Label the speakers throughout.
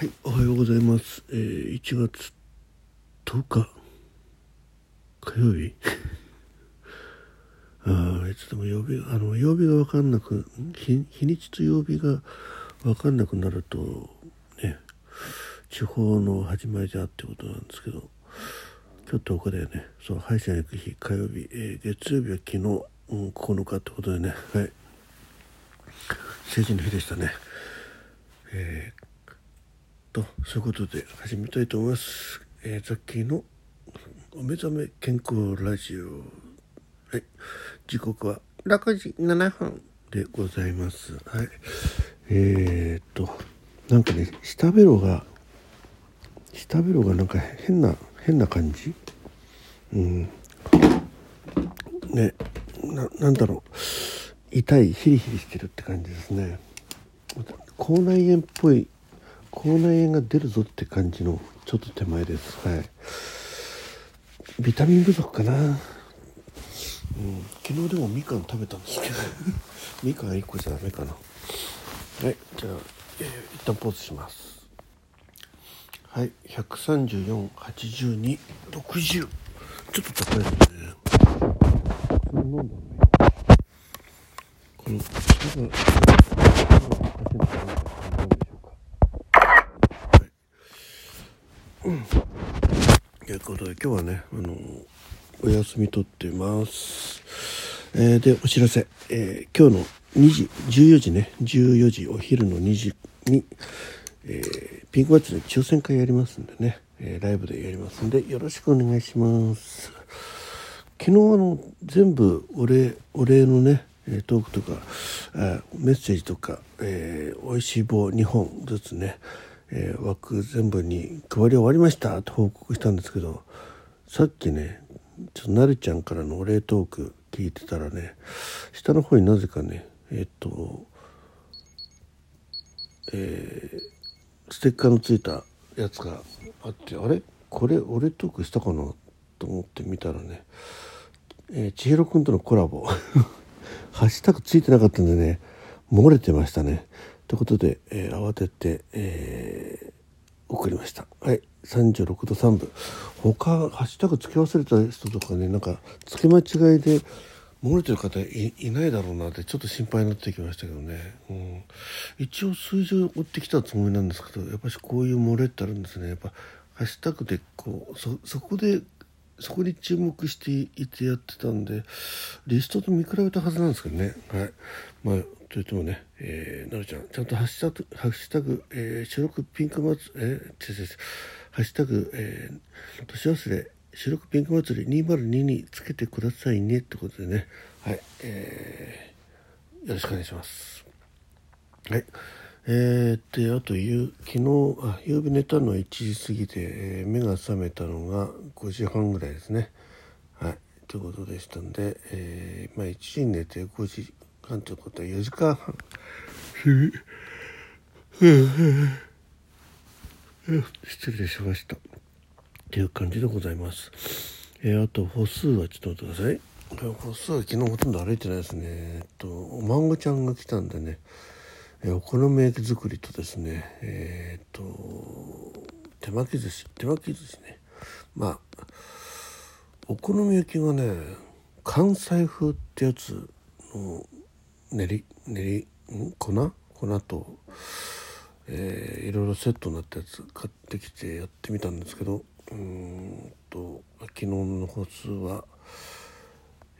Speaker 1: はい、おはようございます。えー、1月10日火曜日。ああ、いつでも曜日あの曜日が分かんなく日日にちと曜日が分かんなくなるとね地方の始まりだってことなんですけど今日10日だよねそう歯医者に行く日火曜日、えー月曜日は昨日、うん、9日ってことでねはい。成人の日でしたね。えーとそういうことで始めたいと思います、えー、ザッキーのお目覚め健康ラジオ。はい。時刻は6時7分でございます。はい。えー、っとなんかね下ベロが下ベロがなんか変な変な感じ？うん。ねななんだろう。痛いヒリヒリしてるって感じですね。口内炎っぽい口内炎が出るぞって感じのちょっと手前です。はい。ビタミン不足かな、うん、昨日でもみかん食べたんですけど。みかん1個じゃダメかな。はい。じゃあ、えー、一旦ポーズします。はい。1348260ちょっと高いですね。それ飲んだのね。この下が下がおかしいのかななんでしょうかということで今日はね、あのお休み取ってます。えーでお知らせ、えー今日の2時14時ね14時お昼の2時に、えーピンクバッジの抽選会やりますんでね、えライブでやりますんでよろしくお願いします。昨日あの全部お礼お礼のねトークとかメッセージとか、えー、おいしい棒2本ずつね、えー枠全部に配り終わりましたと報告したんですけどさっきねちょっとなるちゃんからのお礼トーク聞いてたらね下の方になぜかねえっとえーステッカーのついたやつがあってあれ？これ俺トークしたかなと思って見たらね、えー、千尋くんとのコラボ。ハッシュタグついてなかったんでね漏れてましたね。ということで、えー慌てて、えー送りました。はい36度3分。他ハッシュタグつけ忘れた人とかねなんか付け間違いで漏れてる方いいないだろうなってちょっと心配になってきましたけどね、うん、一応数字を追ってきたつもりなんですけどやっぱしこういう漏れってあるんですね。やっぱハッシュタグでこうそそこでそこに注目していてやってたんでリストと見比べたはずなんですけどね。はい。まあといってもね、えー、なるちゃんちゃんとハッシュタグハッシュタグ、えー、白くピンク祭りえー、違う違う違うハッシュタグ、えー、年忘れ白くピンク祭り202につけてくださいねってことでね。はい。えー、よろしくお願いします。はい。えー、であと夕昨日あ夕べ寝たの1時過ぎで、えー目が覚めたのが5時半ぐらいですね。はい。ということでしたんで、えーまあ1時に寝て5時半ということは4時間半。失礼しました。っていう感じでございます。えーあと歩数はちょっと待ってください。歩数は昨日ほとんど歩いてないですね。えっとお孫ちゃんが来たんでね。お好み焼き作りとですねえーっと手巻き寿司手巻き寿司ね。まあお好み焼きがね関西風ってやつの練り練りん？粉？粉と、えーいろいろセットになったやつ買ってきてやってみたんですけどうんと昨日の歩数は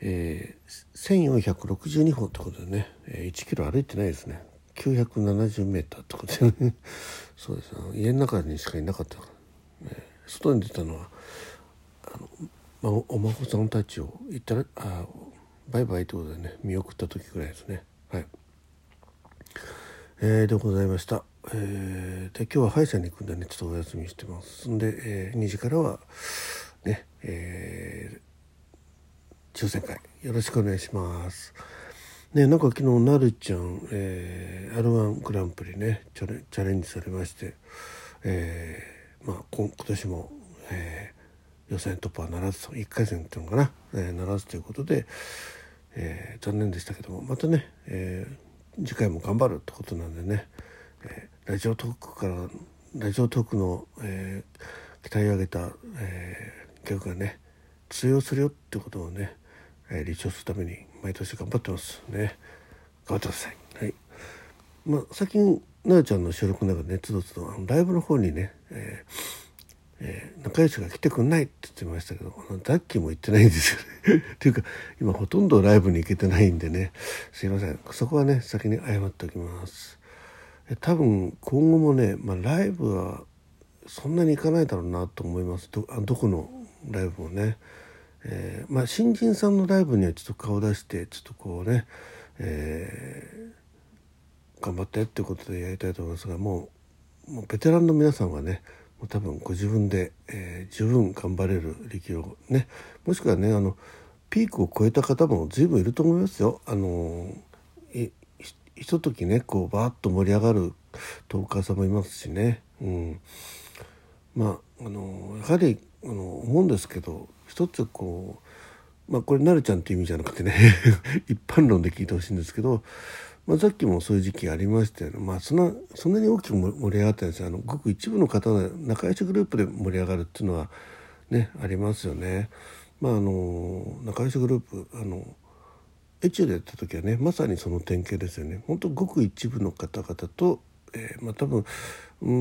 Speaker 1: えー、1462歩ってことでね、え1キロ歩いてないですね。970メーターってことでね。そうです。あの家の中にしかいなかったから、ね、外に出たのはあの、まあ、おお孫さんたちを行ったらあバイバイってことでね。見送った時ぐらいですね。はい。えー、でございました、えーで今日は歯医者に行くんでね。ちょっとお休みしてます。んで、えー2時からはねえー抽選会。よろしくお願いします。ねなんか昨日なるちゃん、えー、R1 グランプリねチャレチャレンジされまして、えーまあ今今年も、えー予選突破はならずと1回戦っていうのかな、えーならずということで、えー残念でしたけどもまたね、えー次回も頑張るってことなんでね、えーラジオトークからラジオトークの、えー、鍛え上げた、えー、曲がね通用するよってことをね、えー、立証するために毎年頑張ってますね。頑張ってくださいはい。まあ最近ななちゃんの収録の中でねつどつどライブの方にね、えーえー、仲良しが来てくんないって言ってましたけどザッキーも行ってないんですよね。っていうか今ほとんどライブに行けてないんでね。すいません。そこはね先に謝っておきます。多分今後もね、まあ、ライブはそんなに行かないだろうなと思います。どあどこのライブもね、えー、まあ、新人さんのライブにはちょっと顔出してちょっとこうね、えー、頑張ってってことでやりたいと思いますがもうもうベテランの皆さんはねもう多分ご自分で、えー、十分頑張れる力をねもしくはねあのピークを超えた方も随分いると思いますよ。あのひとときねこうバーッと盛り上がるトーカーさんもいますしね、うん、まああのやはりあの思うんですけど一つこうまあこれなるちゃんっていう意味じゃなくてね 一般論で聞いてほしいんですけど、まあ、さっきもそういう時期ありましたよねまあそんなそんなに大きく盛り上がったんですよあのごく一部の方の仲良しグループで盛り上がるっていうのはねありますよね。まああの仲良しグループあのエチューでやった時はねまさにその典型ですよね。本当ごく一部の方々と、えー、まあ多分う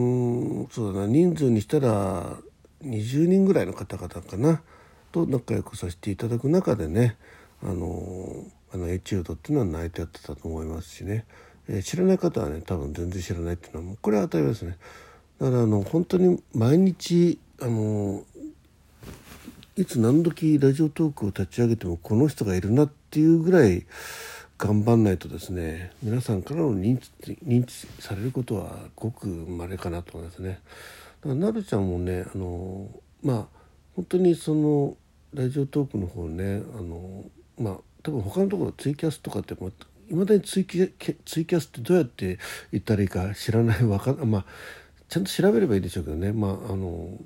Speaker 1: んそうだな人数にしたら20人ぐらいの方々かなと仲良くさせていただく中でねあのあのエチュードっていうのは泣いてやってたと思いますしね、えー、知らない方はね多分全然知らないっていうのはもうこれは当たり前ですね。だからあの本当に毎日あのいつ何時ラジオトークを立ち上げてもこの人がいるなっていうぐらい頑張んないとですね皆さんからの認知認知されることはごく稀かなと思いますね。だからなるちゃんもねあのまあ本当にそのラジオトークの方ねあのまあ多分他のところツイキャスとかっていまだにツイキツイキャスってどうやって言ったらいいか知らないわかまあちゃんと調べればいいでしょうけどね。まああの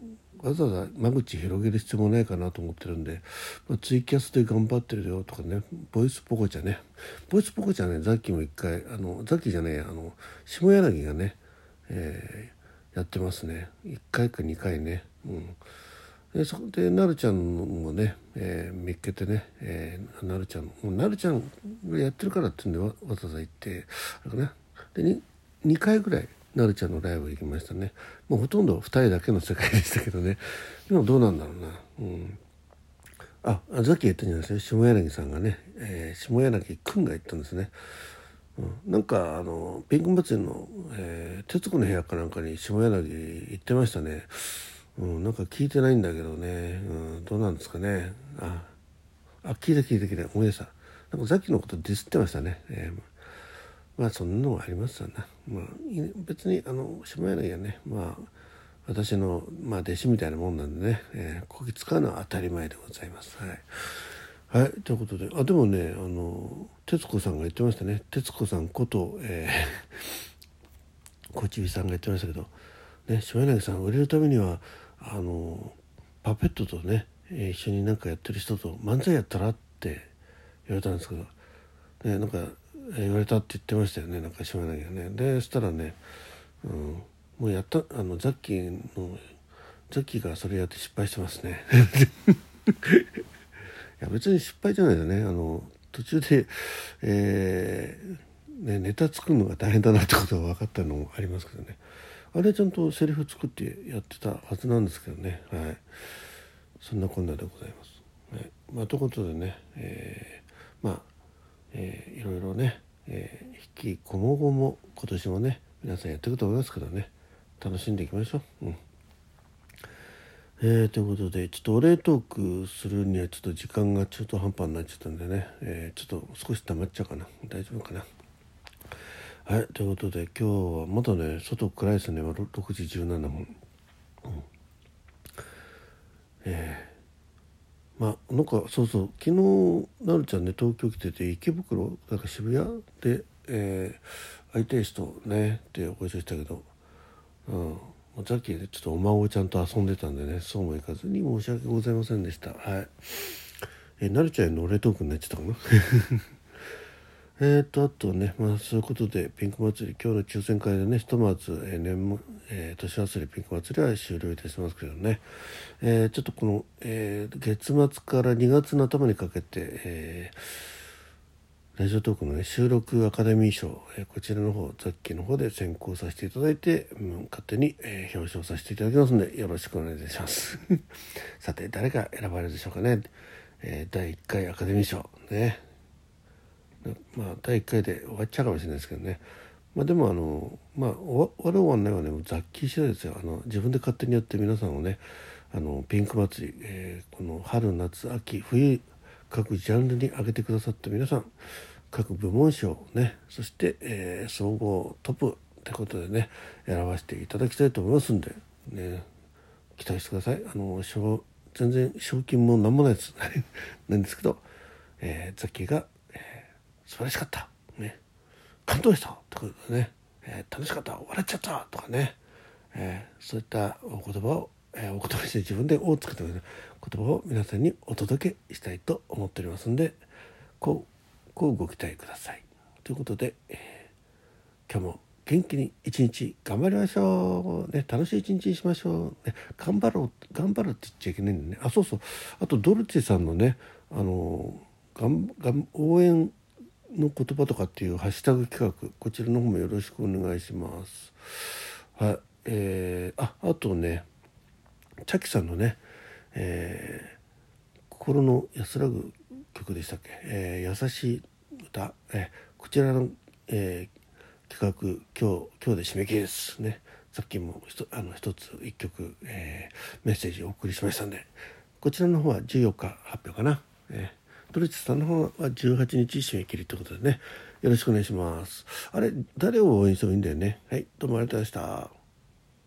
Speaker 1: わざわざ間口広げる必要もないかなと思ってるんで、まあ、ツイキャスで頑張ってるよとかねボイスポコちゃね。ボイスポコちゃねザッキも一回あのザッキじゃねえあの下柳がね、えー、やってますね。1回か2回ね。うん。でそこでなるちゃんもね、えー、見っけてね、えー、なるちゃんもうなるちゃんがやってるからっていうんでわざわざ行ってあれかな。で 2, 2回ぐらいなるちゃんのライブ行きましたね。もうほとんど2人だけの世界でしたけどね。今どうなんだろうな。うん。あさっき言ったんじゃないですか。下柳さんがね、えー、下柳くんが言ったんですね、うん、なんかあのピンク祭りの、えー、徹子の部屋かなんかに下柳行ってましたね。うん、なんか聞いてないんだけどね、うん、どうなんですかね。ああ聞いた聞いた聞いた。思い出したなんかさっきのことディスってましたね、えー、まあそんなのがありますわな、まあ、別にあの下柳はね。まあ私の、まあ、弟子みたいなもんなんでね、えー、こき使うのは当たり前でございます。はい、はい、ということで。あでもねあの徹子さんが言ってましたね。徹子さんこと、えー、小ちびさんが言ってましたけど、ね、下柳さん売れるためにはあのパペットとね一緒になんかやってる人と漫才やったらって言われたんですけど、ね、なんか言われたって言ってましたよねなんか島柳がね。でそしたらね、うん、もうやったあのザッキーのザッキーがそれやって失敗してますね。いや別に失敗じゃないですね。あの途中で、えーね、ネタ作るのが大変だなってことが分かったのもありますけどね。あれちゃんとセリフ作ってやってたはずなんですけどね。はい。そんなこんなでございます、はい。まあ、ということでね、えー、まあえー、いろいろね、えー、引きこもごも今年もね皆さんやっていくと思いますからね。楽しんでいきましょう。うん。えー、ということでちょっとお礼トークするにはちょっと時間が中途半端になっちゃったんでね、えー、ちょっと少し溜まっちゃうかな。大丈夫かな。はいということで今日はまだね外暗いですね。6時17分。うん。えー。まあなんかそうそう昨日なるちゃんね東京来てて池袋なんか渋谷で、えー、相手人ねってご一緒したけど、うん、さっきねちょっとお孫ちゃんと遊んでたんでねそうもいかずに申し訳ございませんでした。はい。えー、なるちゃんへのお礼トークになっちゃったかな？えーとあとね、まあ、そういうことでピンク祭り今日の抽選会でねひとまず、えー、年えー、年忘れピンク祭りは終了いたしますけどね、えー、ちょっとこの、えー、月末から2月の頭にかけて、え、ラジオトークの、ね、収録アカデミー賞、え、こちらの方ザッキーの方で選考させていただいて、うん、勝手に、え、表彰させていただきますのでよろしくお願いいたします。さて誰が選ばれるでしょうかね、え、第1回アカデミー賞ね。まあ第1回で終わっちゃうかもしれないですけどね。まあ、でもあのまあ終わる終わんないはねザッキー次第ですよ。あの自分で勝手にやって皆さんをねあのピンク祭り、えー、この春夏秋冬各ジャンルに上げてくださった皆さん各部門賞ねそして、えー、総合トップってことでね選ばせていただきたいと思いますんでね期待してください。あの全然賞金も何もないです。なんですけど、えー、ザキが、素晴らしかった。ね。感動したとかね、えー、楽しかった。笑っちゃったとかね、えー、そういったお言葉を、えー、お言葉して自分で「お」つけて言葉を皆さんにお届けしたいと思っておりますんでこうこうご期待ください。ということで、え、今日も元気に一日頑張りましょう、ね、楽しい一日にしましょう、ね、頑張ろう頑張るって言っちゃいけないんでね。あそうそう。あとドルチェさんのねあのがんがん応援の言葉とかっていうハッシュタグ企画こちらの方もよろしくお願いします。はいえー、ああとねチャキさんのね、えー、心の安らぐ曲でしたっけ、えー、優しい歌、えー、こちらの、えー、企画今日今日で締め切りです。ね。さっきもあの一つ一曲、えー、メッセージをお送りしましたんで。こちらの方は14日発表かな。えー。ドリッチさんの方は18日締め切りということでね、よろしくお願いします。あれ、誰を応援してもいいんだよね？はい、どうもありがとうございました。